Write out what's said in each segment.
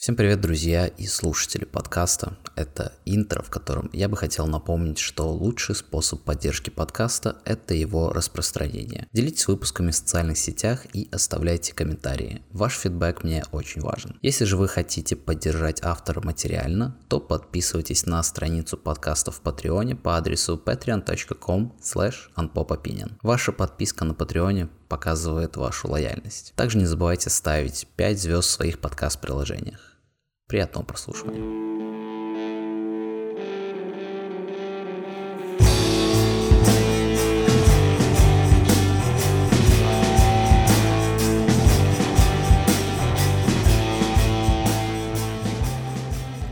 Всем привет, друзья и слушатели подкаста. Это интро, в котором я бы хотел напомнить, что лучший способ поддержки подкаста – это его распространение. Делитесь выпусками в социальных сетях и оставляйте комментарии. Ваш фидбэк мне очень важен. Если же вы хотите поддержать автора материально, то подписывайтесь на страницу подкаста в Патреоне по адресу patreon.com slash Ваша подписка на Патреоне показывает вашу лояльность. Также не забывайте ставить 5 звезд в своих подкаст-приложениях. Приятного прослушивания.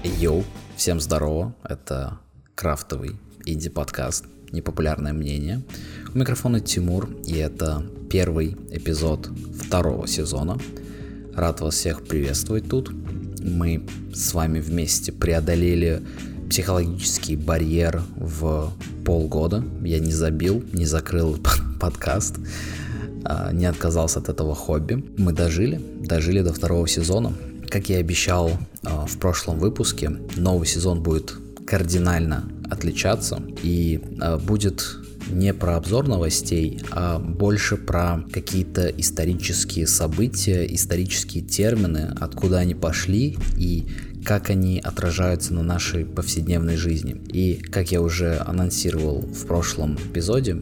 Йоу, всем здорово, это крафтовый инди-подкаст «Непопулярное мнение». У микрофона Тимур, и это первый эпизод второго сезона. Рад вас всех приветствовать тут мы с вами вместе преодолели психологический барьер в полгода. Я не забил, не закрыл подкаст, а, не отказался от этого хобби. Мы дожили, дожили до второго сезона. Как я обещал а, в прошлом выпуске, новый сезон будет кардинально отличаться и а, будет не про обзор новостей, а больше про какие-то исторические события, исторические термины, откуда они пошли и как они отражаются на нашей повседневной жизни. И как я уже анонсировал в прошлом эпизоде,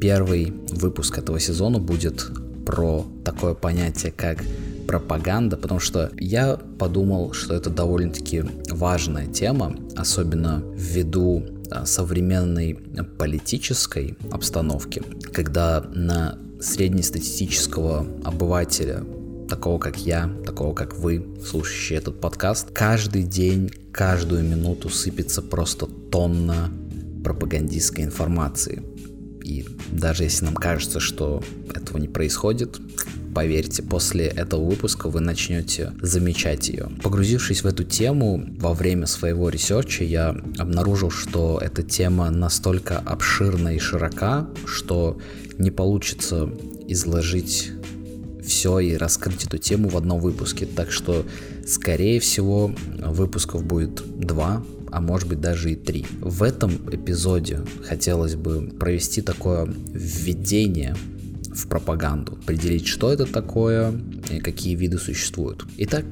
первый выпуск этого сезона будет про такое понятие, как пропаганда, потому что я подумал, что это довольно-таки важная тема, особенно ввиду современной политической обстановки, когда на среднестатистического обывателя, такого как я, такого как вы, слушающие этот подкаст, каждый день, каждую минуту сыпется просто тонна пропагандистской информации. И даже если нам кажется, что этого не происходит, Поверьте, после этого выпуска вы начнете замечать ее. Погрузившись в эту тему во время своего research а, я обнаружил, что эта тема настолько обширна и широка, что не получится изложить все и раскрыть эту тему в одном выпуске. Так что, скорее всего, выпусков будет два, а может быть даже и три. В этом эпизоде хотелось бы провести такое введение в пропаганду, определить, что это такое и какие виды существуют. Итак,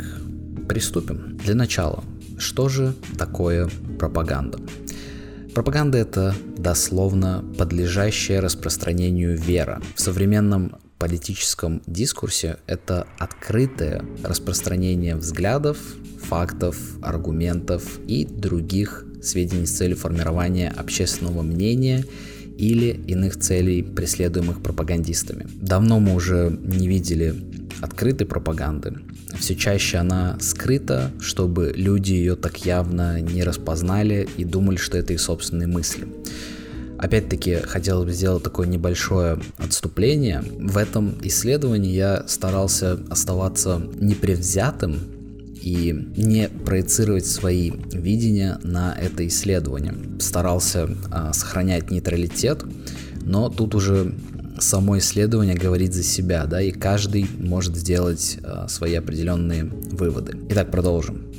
приступим. Для начала, что же такое пропаганда? Пропаганда это дословно подлежащая распространению вера. В современном политическом дискурсе это открытое распространение взглядов, фактов, аргументов и других сведений с целью формирования общественного мнения или иных целей, преследуемых пропагандистами. Давно мы уже не видели открытой пропаганды. Все чаще она скрыта, чтобы люди ее так явно не распознали и думали, что это их собственные мысли. Опять-таки, хотел бы сделать такое небольшое отступление. В этом исследовании я старался оставаться непревзятым и не проецировать свои видения на это исследование. Старался а, сохранять нейтралитет, но тут уже само исследование говорит за себя, да, и каждый может сделать а, свои определенные выводы. Итак, продолжим.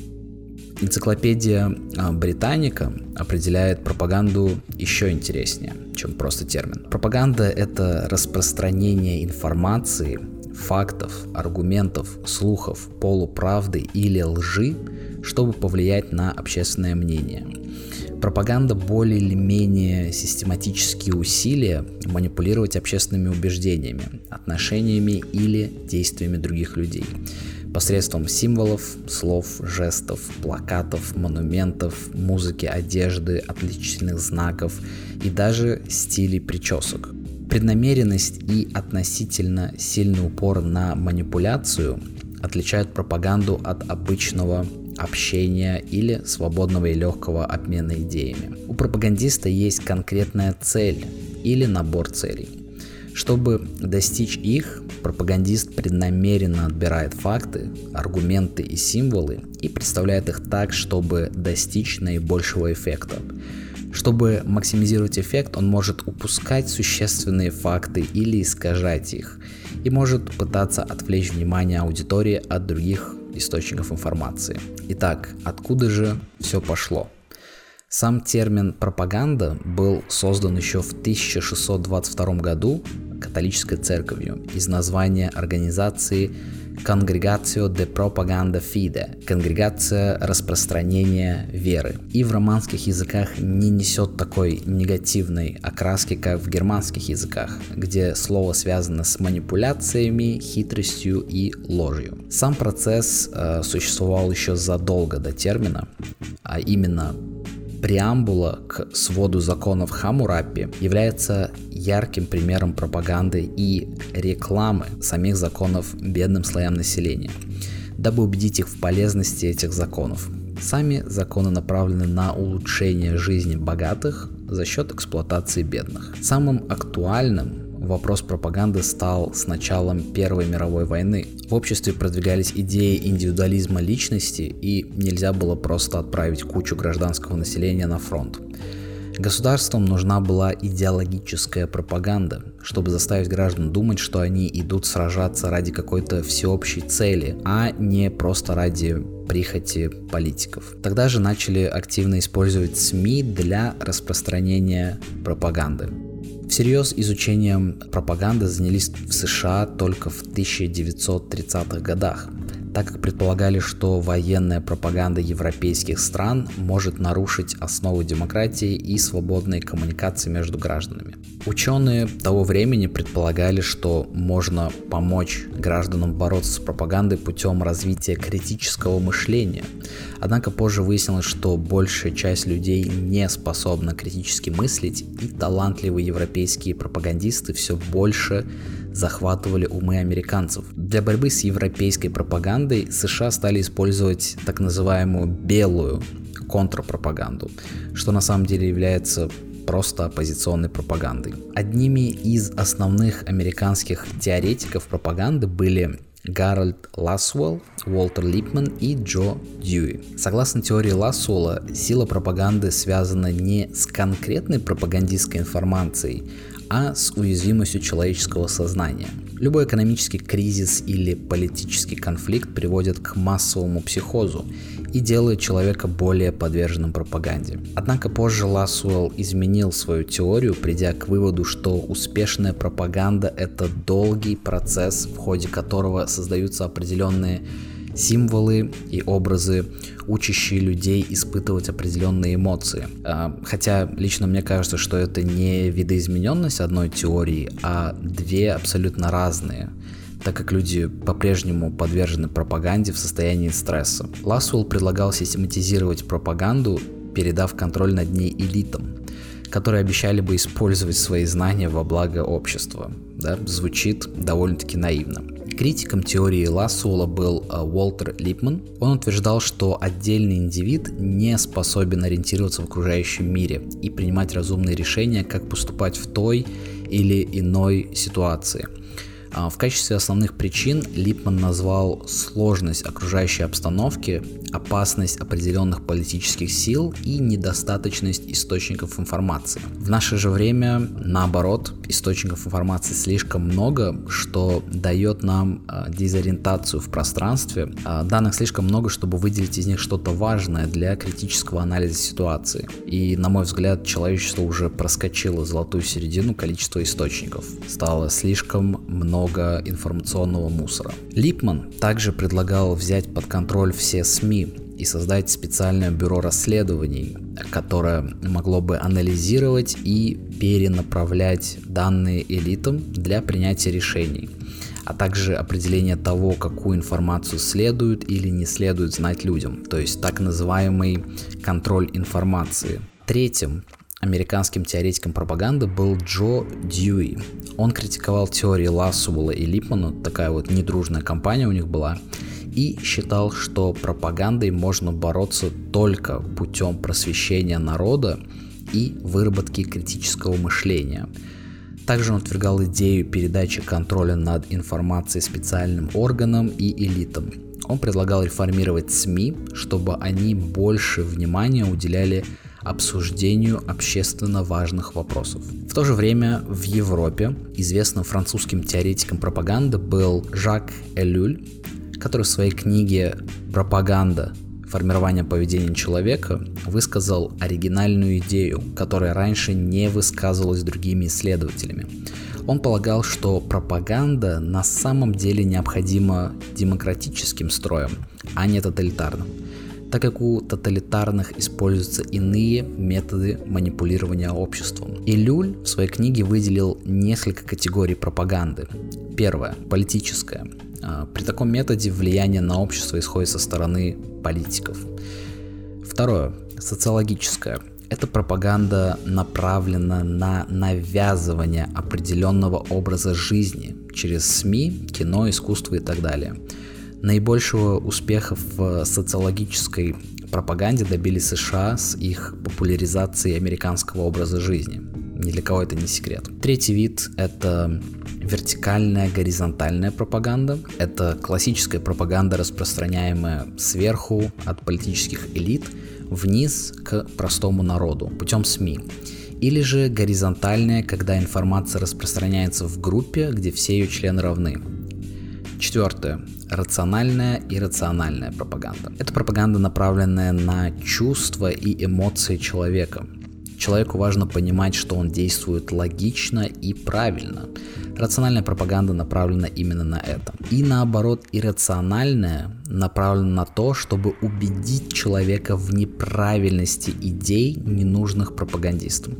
Энциклопедия а, Британика определяет пропаганду еще интереснее, чем просто термин. Пропаганда — это распространение информации фактов, аргументов, слухов, полуправды или лжи, чтобы повлиять на общественное мнение. Пропаганда более или менее систематические усилия манипулировать общественными убеждениями, отношениями или действиями других людей посредством символов, слов, жестов, плакатов, монументов, музыки, одежды, отличительных знаков и даже стилей причесок. Преднамеренность и относительно сильный упор на манипуляцию отличают пропаганду от обычного общения или свободного и легкого обмена идеями. У пропагандиста есть конкретная цель или набор целей. Чтобы достичь их, пропагандист преднамеренно отбирает факты, аргументы и символы и представляет их так, чтобы достичь наибольшего эффекта. Чтобы максимизировать эффект, он может упускать существенные факты или искажать их, и может пытаться отвлечь внимание аудитории от других источников информации. Итак, откуда же все пошло? Сам термин «пропаганда» был создан еще в 1622 году католической церковью из названия организации Congregatio de Propaganda Fide – Конгрегация распространения веры. И в романских языках не несет такой негативной окраски, как в германских языках, где слово связано с манипуляциями, хитростью и ложью. Сам процесс э, существовал еще задолго до термина, а именно преамбула к своду законов Хамурапи является ярким примером пропаганды и рекламы самих законов бедным слоям населения, дабы убедить их в полезности этих законов. Сами законы направлены на улучшение жизни богатых за счет эксплуатации бедных. Самым актуальным вопрос пропаганды стал с началом Первой мировой войны. В обществе продвигались идеи индивидуализма личности, и нельзя было просто отправить кучу гражданского населения на фронт. Государствам нужна была идеологическая пропаганда, чтобы заставить граждан думать, что они идут сражаться ради какой-то всеобщей цели, а не просто ради прихоти политиков. Тогда же начали активно использовать СМИ для распространения пропаганды. Всерьез изучением пропаганды занялись в США только в 1930-х годах, так как предполагали, что военная пропаганда европейских стран может нарушить основы демократии и свободной коммуникации между гражданами. Ученые того времени предполагали, что можно помочь гражданам бороться с пропагандой путем развития критического мышления. Однако позже выяснилось, что большая часть людей не способна критически мыслить, и талантливые европейские пропагандисты все больше захватывали умы американцев. Для борьбы с европейской пропагандой США стали использовать так называемую белую контрпропаганду, что на самом деле является просто оппозиционной пропагандой. Одними из основных американских теоретиков пропаганды были Гарольд Лассуэлл, Уолтер Липман и Джо Дьюи. Согласно теории Лассуэлла, сила пропаганды связана не с конкретной пропагандистской информацией, а с уязвимостью человеческого сознания. Любой экономический кризис или политический конфликт приводит к массовому психозу и делает человека более подверженным пропаганде. Однако позже Лассуэлл изменил свою теорию, придя к выводу, что успешная пропаганда – это долгий процесс, в ходе которого создаются определенные символы и образы, учащие людей испытывать определенные эмоции. А, хотя лично мне кажется, что это не видоизмененность одной теории, а две абсолютно разные так как люди по-прежнему подвержены пропаганде в состоянии стресса. Ласуэлл предлагал систематизировать пропаганду, передав контроль над ней элитам, которые обещали бы использовать свои знания во благо общества. Да? Звучит довольно-таки наивно. Критиком теории Лассуэлла был э, Уолтер Липман. Он утверждал, что отдельный индивид не способен ориентироваться в окружающем мире и принимать разумные решения, как поступать в той или иной ситуации – а, в качестве основных причин Липман назвал сложность окружающей обстановки, опасность определенных политических сил и недостаточность источников информации. В наше же время, наоборот, источников информации слишком много, что дает нам а, дезориентацию в пространстве. А, данных слишком много, чтобы выделить из них что-то важное для критического анализа ситуации. И, на мой взгляд, человечество уже проскочило золотую середину количества источников. Стало слишком много информационного мусора. Липман также предлагал взять под контроль все СМИ и создать специальное бюро расследований, которое могло бы анализировать и перенаправлять данные элитам для принятия решений а также определение того, какую информацию следует или не следует знать людям, то есть так называемый контроль информации. Третьим американским теоретиком пропаганды был Джо Дьюи. Он критиковал теории Лассуэлла и Липмана, такая вот недружная компания у них была, и считал, что пропагандой можно бороться только путем просвещения народа и выработки критического мышления. Также он отвергал идею передачи контроля над информацией специальным органам и элитам. Он предлагал реформировать СМИ, чтобы они больше внимания уделяли обсуждению общественно важных вопросов. В то же время в Европе известным французским теоретиком пропаганды был Жак Элюль, который в своей книге «Пропаганда. Формирование поведения человека» высказал оригинальную идею, которая раньше не высказывалась другими исследователями. Он полагал, что пропаганда на самом деле необходима демократическим строем, а не тоталитарным так как у тоталитарных используются иные методы манипулирования обществом. И Люль в своей книге выделил несколько категорий пропаганды. Первое – политическая. А, при таком методе влияние на общество исходит со стороны политиков. Второе – социологическая. Эта пропаганда направлена на навязывание определенного образа жизни через СМИ, кино, искусство и так далее – Наибольшего успеха в социологической пропаганде добились США с их популяризацией американского образа жизни. Ни для кого это не секрет. Третий вид — это вертикальная горизонтальная пропаганда. Это классическая пропаганда, распространяемая сверху от политических элит вниз к простому народу путем СМИ. Или же горизонтальная, когда информация распространяется в группе, где все ее члены равны. Четвертое рациональная и рациональная пропаганда. Это пропаганда, направленная на чувства и эмоции человека. Человеку важно понимать, что он действует логично и правильно. Рациональная пропаганда направлена именно на это. И наоборот, иррациональная направлена на то, чтобы убедить человека в неправильности идей, ненужных пропагандистам.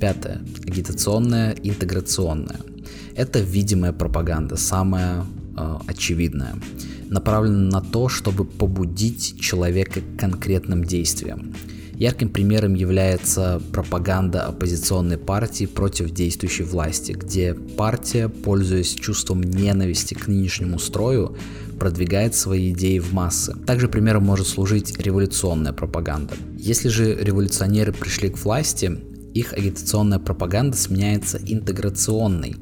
Пятое. Агитационная, интеграционная. Это видимая пропаганда, самая э, очевидное, направлено на то, чтобы побудить человека к конкретным действиям. Ярким примером является пропаганда оппозиционной партии против действующей власти, где партия, пользуясь чувством ненависти к нынешнему строю, продвигает свои идеи в массы. Также примером может служить революционная пропаганда. Если же революционеры пришли к власти, их агитационная пропаганда сменяется интеграционной,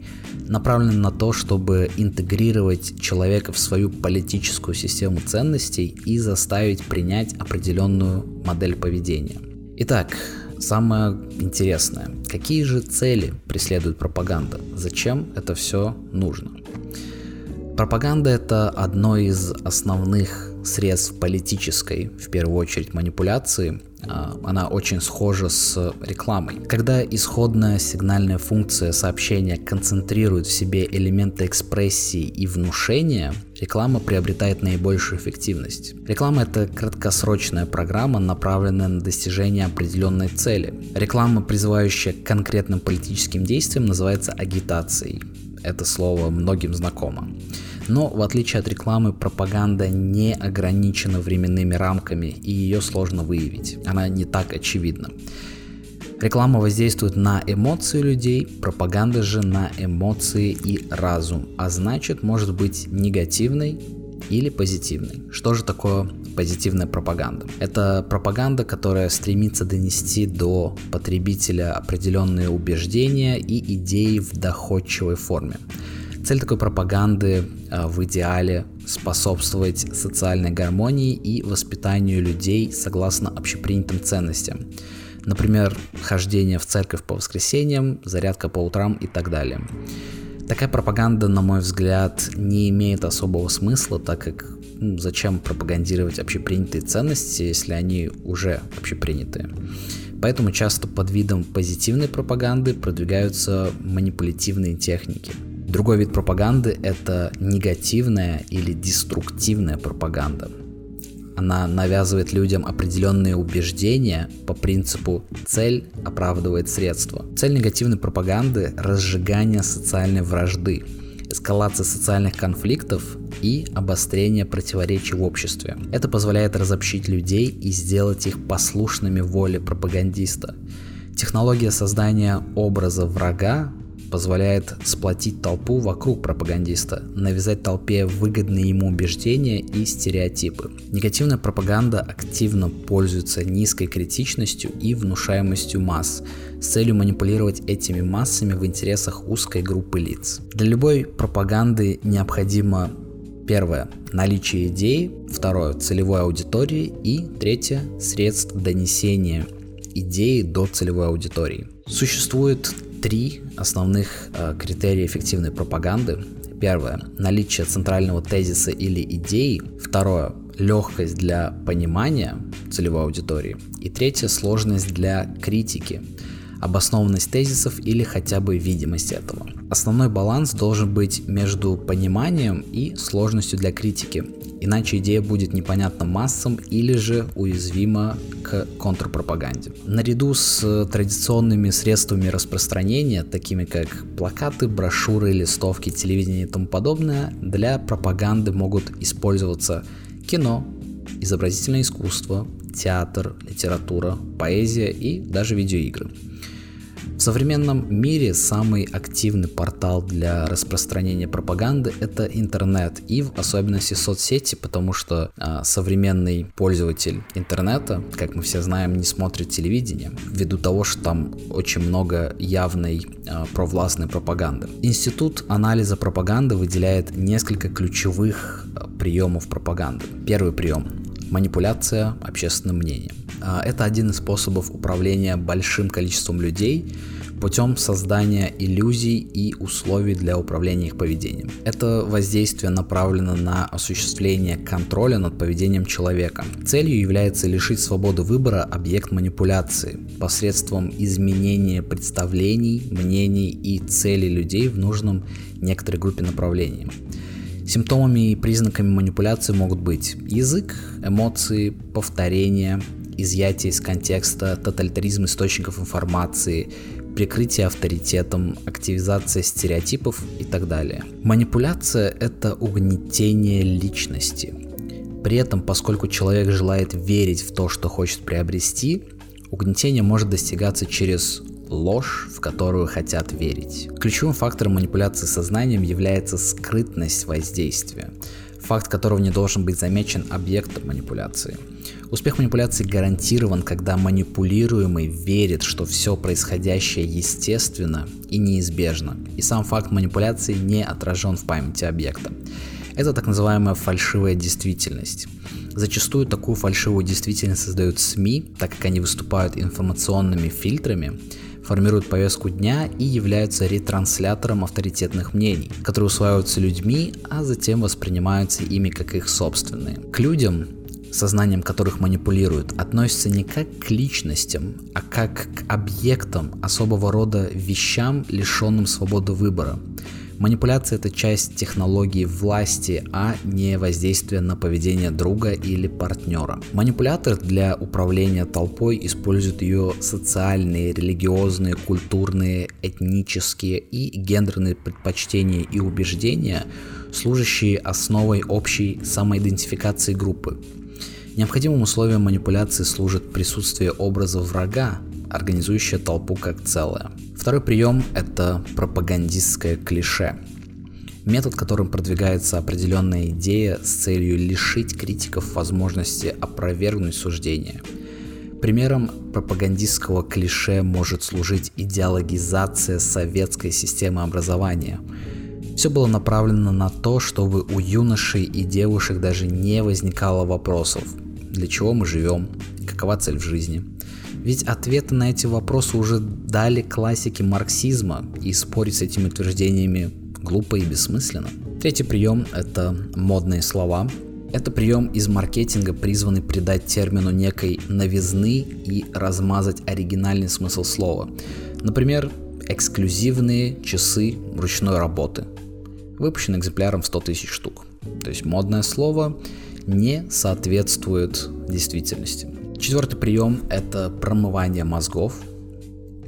направленной на то, чтобы интегрировать человека в свою политическую систему ценностей и заставить принять определенную модель поведения. Итак, самое интересное. Какие же цели преследует пропаганда? Зачем это все нужно? Пропаганда это одно из основных средств политической, в первую очередь, манипуляции, она очень схожа с рекламой. Когда исходная сигнальная функция сообщения концентрирует в себе элементы экспрессии и внушения, реклама приобретает наибольшую эффективность. Реклама это краткосрочная программа, направленная на достижение определенной цели. Реклама, призывающая к конкретным политическим действиям, называется агитацией. Это слово многим знакомо. Но в отличие от рекламы, пропаганда не ограничена временными рамками и ее сложно выявить. Она не так очевидна. Реклама воздействует на эмоции людей, пропаганда же на эмоции и разум, а значит может быть негативной или позитивной. Что же такое позитивная пропаганда? Это пропаганда, которая стремится донести до потребителя определенные убеждения и идеи в доходчивой форме. Цель такой пропаганды э, в идеале способствовать социальной гармонии и воспитанию людей согласно общепринятым ценностям. Например, хождение в церковь по воскресеньям, зарядка по утрам и так далее. Такая пропаганда, на мой взгляд, не имеет особого смысла, так как ну, зачем пропагандировать общепринятые ценности, если они уже общепринятые. Поэтому часто под видом позитивной пропаганды продвигаются манипулятивные техники – Другой вид пропаганды – это негативная или деструктивная пропаганда. Она навязывает людям определенные убеждения по принципу «цель оправдывает средства». Цель негативной пропаганды – разжигание социальной вражды, эскалация социальных конфликтов и обострение противоречий в обществе. Это позволяет разобщить людей и сделать их послушными воле пропагандиста. Технология создания образа врага позволяет сплотить толпу вокруг пропагандиста, навязать толпе выгодные ему убеждения и стереотипы. Негативная пропаганда активно пользуется низкой критичностью и внушаемостью масс с целью манипулировать этими массами в интересах узкой группы лиц. Для любой пропаганды необходимо Первое – наличие идеи. Второе – целевой аудитории. И третье – средств донесения идеи до целевой аудитории. Существует три основных э, критерия эффективной пропаганды. Первое. Наличие центрального тезиса или идеи. Второе. Легкость для понимания целевой аудитории. И третье. Сложность для критики обоснованность тезисов или хотя бы видимость этого. Основной баланс должен быть между пониманием и сложностью для критики, иначе идея будет непонятна массам или же уязвима к контрпропаганде. Наряду с традиционными средствами распространения, такими как плакаты, брошюры, листовки, телевидение и тому подобное, для пропаганды могут использоваться кино, изобразительное искусство, театр, литература, поэзия и даже видеоигры. В современном мире самый активный портал для распространения пропаганды это интернет и в особенности соцсети, потому что а, современный пользователь интернета, как мы все знаем, не смотрит телевидение ввиду того, что там очень много явной а, провластной пропаганды. Институт анализа пропаганды выделяет несколько ключевых а, приемов пропаганды. Первый прием манипуляция общественным мнением. А, это один из способов управления большим количеством людей путем создания иллюзий и условий для управления их поведением. Это воздействие направлено на осуществление контроля над поведением человека. Целью является лишить свободы выбора объект манипуляции посредством изменения представлений, мнений и целей людей в нужном некоторой группе направлений. Симптомами и признаками манипуляции могут быть язык, эмоции, повторение, изъятие из контекста, тоталитаризм источников информации, прикрытие авторитетом, активизация стереотипов и так далее. Манипуляция – это угнетение личности. При этом, поскольку человек желает верить в то, что хочет приобрести, угнетение может достигаться через ложь, в которую хотят верить. Ключевым фактором манипуляции сознанием является скрытность воздействия, факт которого не должен быть замечен объектом манипуляции – Успех манипуляции гарантирован, когда манипулируемый верит, что все происходящее естественно и неизбежно, и сам факт манипуляции не отражен в памяти объекта. Это так называемая фальшивая действительность. Зачастую такую фальшивую действительность создают СМИ, так как они выступают информационными фильтрами, формируют повестку дня и являются ретранслятором авторитетных мнений, которые усваиваются людьми, а затем воспринимаются ими как их собственные. К людям сознанием которых манипулируют, относятся не как к личностям, а как к объектам особого рода вещам, лишенным свободы выбора. Манипуляция – это часть технологии власти, а не воздействие на поведение друга или партнера. Манипулятор для управления толпой использует ее социальные, религиозные, культурные, этнические и гендерные предпочтения и убеждения, служащие основой общей самоидентификации группы. Необходимым условием манипуляции служит присутствие образа врага, организующее толпу как целое. Второй прием – это пропагандистское клише. Метод, которым продвигается определенная идея с целью лишить критиков возможности опровергнуть суждение. Примером пропагандистского клише может служить идеологизация советской системы образования. Все было направлено на то, чтобы у юношей и девушек даже не возникало вопросов, для чего мы живем, какова цель в жизни. Ведь ответы на эти вопросы уже дали классики марксизма, и спорить с этими утверждениями глупо и бессмысленно. Третий прием – это модные слова. Это прием из маркетинга, призванный придать термину некой новизны и размазать оригинальный смысл слова. Например, эксклюзивные часы ручной работы. Выпущены экземпляром в 100 тысяч штук. То есть модное слово не соответствует действительности. Четвертый прием – это промывание мозгов.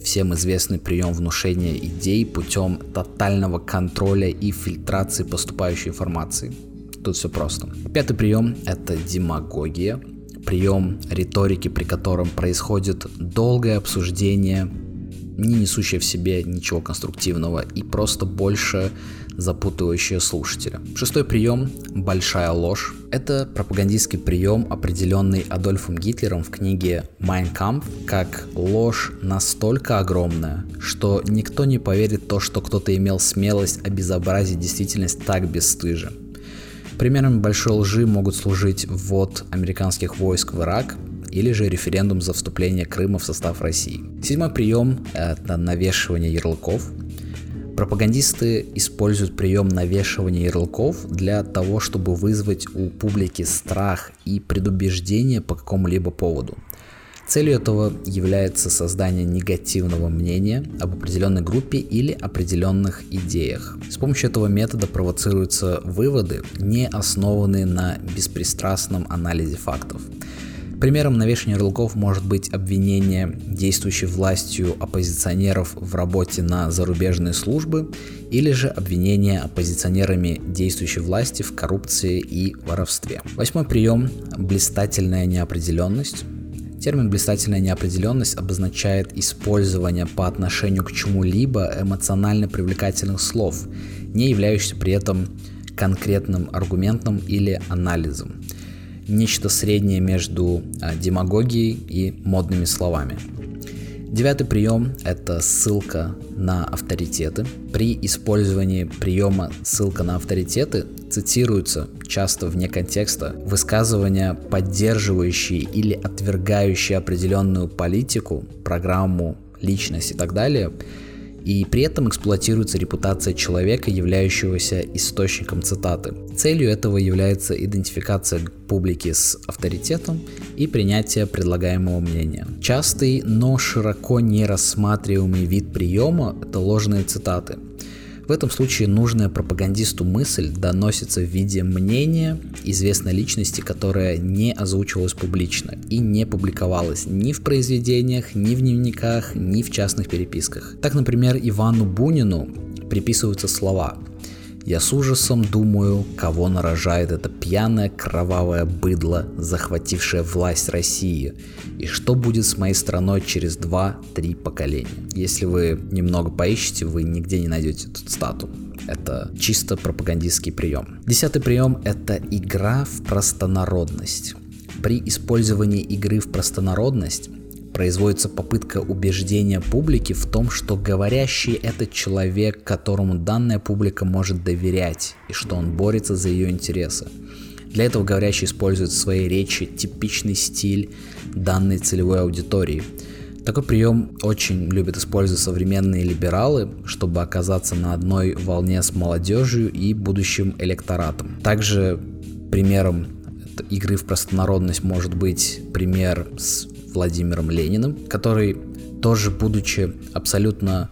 Всем известный прием внушения идей путем тотального контроля и фильтрации поступающей информации. Тут все просто. Пятый прием – это демагогия. Прием риторики, при котором происходит долгое обсуждение, не несущее в себе ничего конструктивного и просто больше запутывающее слушателя. Шестой прием – большая ложь. Это пропагандистский прием, определенный Адольфом Гитлером в книге «Mein Kampf», как ложь настолько огромная, что никто не поверит то, что кто-то имел смелость обезобразить действительность так бесстыже. Примерами большой лжи могут служить ввод американских войск в Ирак или же референдум за вступление Крыма в состав России. Седьмой прием – это навешивание ярлыков – Пропагандисты используют прием навешивания ярлыков для того, чтобы вызвать у публики страх и предубеждение по какому-либо поводу. Целью этого является создание негативного мнения об определенной группе или определенных идеях. С помощью этого метода провоцируются выводы, не основанные на беспристрастном анализе фактов. Примером навешивания ярлыков может быть обвинение действующей властью оппозиционеров в работе на зарубежные службы или же обвинение оппозиционерами действующей власти в коррупции и воровстве. Восьмой прием – блистательная неопределенность. Термин «блистательная неопределенность» обозначает использование по отношению к чему-либо эмоционально привлекательных слов, не являющихся при этом конкретным аргументом или анализом нечто среднее между а, демагогией и модными словами. Девятый прием – это ссылка на авторитеты. При использовании приема ссылка на авторитеты цитируются часто вне контекста высказывания, поддерживающие или отвергающие определенную политику, программу, личность и так далее – и при этом эксплуатируется репутация человека, являющегося источником цитаты. Целью этого является идентификация публики с авторитетом и принятие предлагаемого мнения. Частый, но широко не рассматриваемый вид приема – это ложные цитаты. В этом случае нужная пропагандисту мысль доносится в виде мнения известной личности, которая не озвучивалась публично и не публиковалась ни в произведениях, ни в дневниках, ни в частных переписках. Так, например, Ивану Бунину приписываются слова я с ужасом думаю, кого нарожает это пьяное кровавое быдло, захватившее власть России, и что будет с моей страной через 2-3 поколения. Если вы немного поищете, вы нигде не найдете эту стату. Это чисто пропагандистский прием. Десятый прием – это игра в простонародность. При использовании игры в простонародность производится попытка убеждения публики в том, что говорящий это человек, которому данная публика может доверять, и что он борется за ее интересы. Для этого говорящий использует в своей речи типичный стиль данной целевой аудитории. Такой прием очень любят использовать современные либералы, чтобы оказаться на одной волне с молодежью и будущим электоратом. Также примером игры в простонародность может быть пример с Владимиром Лениным, который тоже будучи абсолютно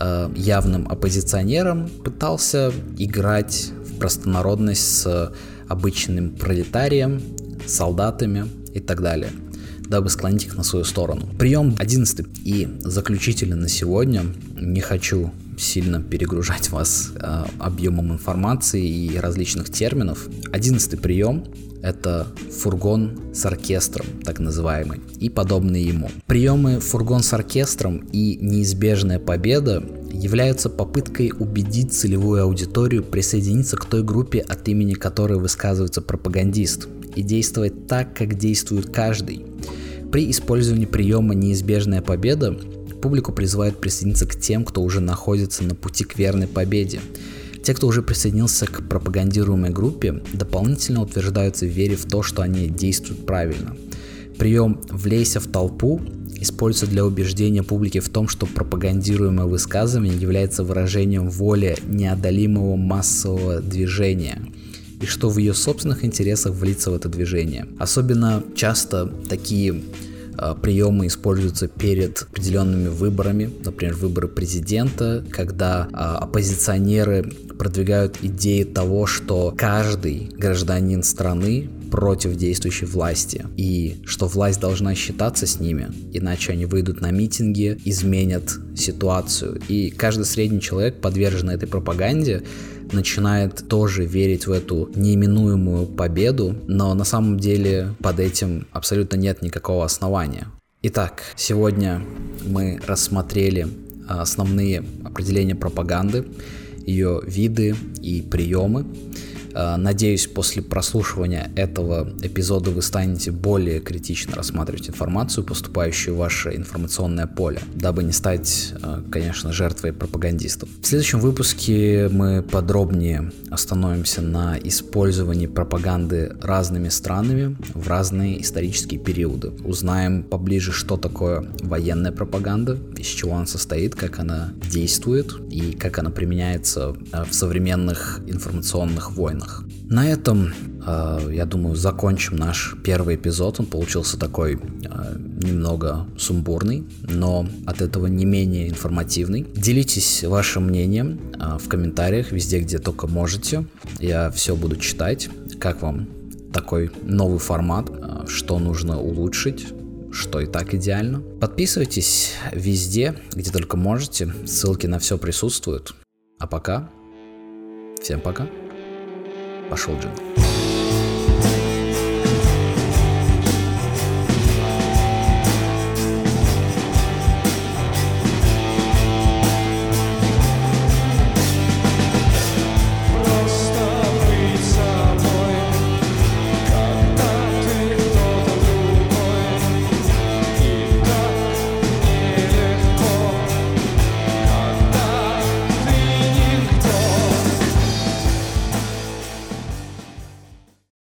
э, явным оппозиционером, пытался играть в простонародность с обычным пролетарием, солдатами и так далее, дабы склонить их на свою сторону. Прием 11 и заключительный на сегодня. Не хочу сильно перегружать вас э, объемом информации и различных терминов. Одиннадцатый прием это фургон с оркестром, так называемый, и подобные ему. Приемы фургон с оркестром и неизбежная победа являются попыткой убедить целевую аудиторию присоединиться к той группе, от имени которой высказывается пропагандист, и действовать так, как действует каждый. При использовании приема «неизбежная победа» публику призывают присоединиться к тем, кто уже находится на пути к верной победе. Те, кто уже присоединился к пропагандируемой группе, дополнительно утверждаются в вере в то, что они действуют правильно. Прием «влейся в толпу» используется для убеждения публики в том, что пропагандируемое высказывание является выражением воли неодолимого массового движения и что в ее собственных интересах влиться в это движение. Особенно часто такие приемы используются перед определенными выборами, например, выборы президента, когда а, оппозиционеры продвигают идеи того, что каждый гражданин страны против действующей власти и что власть должна считаться с ними, иначе они выйдут на митинги, изменят ситуацию. И каждый средний человек, подверженный этой пропаганде, начинает тоже верить в эту неименуемую победу, но на самом деле под этим абсолютно нет никакого основания. Итак, сегодня мы рассмотрели основные определения пропаганды, ее виды и приемы. Э, надеюсь, после прослушивания этого эпизода вы станете более критично рассматривать информацию, поступающую в ваше информационное поле, дабы не стать, э, конечно, жертвой пропагандистов. В следующем выпуске мы подробнее остановимся на использовании пропаганды разными странами в разные исторические периоды. Узнаем поближе, что такое военная пропаганда, из чего она состоит, как она действует и как она применяется э, в современных информационных войнах. На этом, э, я думаю, закончим наш первый эпизод. Он получился такой э, немного сумбурный, но от этого не менее информативный. Делитесь вашим мнением в комментариях, везде, где только можете. Я все буду читать. Как вам такой новый формат? Что нужно улучшить? что и так идеально. Подписывайтесь везде, где только можете. Ссылки на все присутствуют. А пока, всем пока. Пошел джин.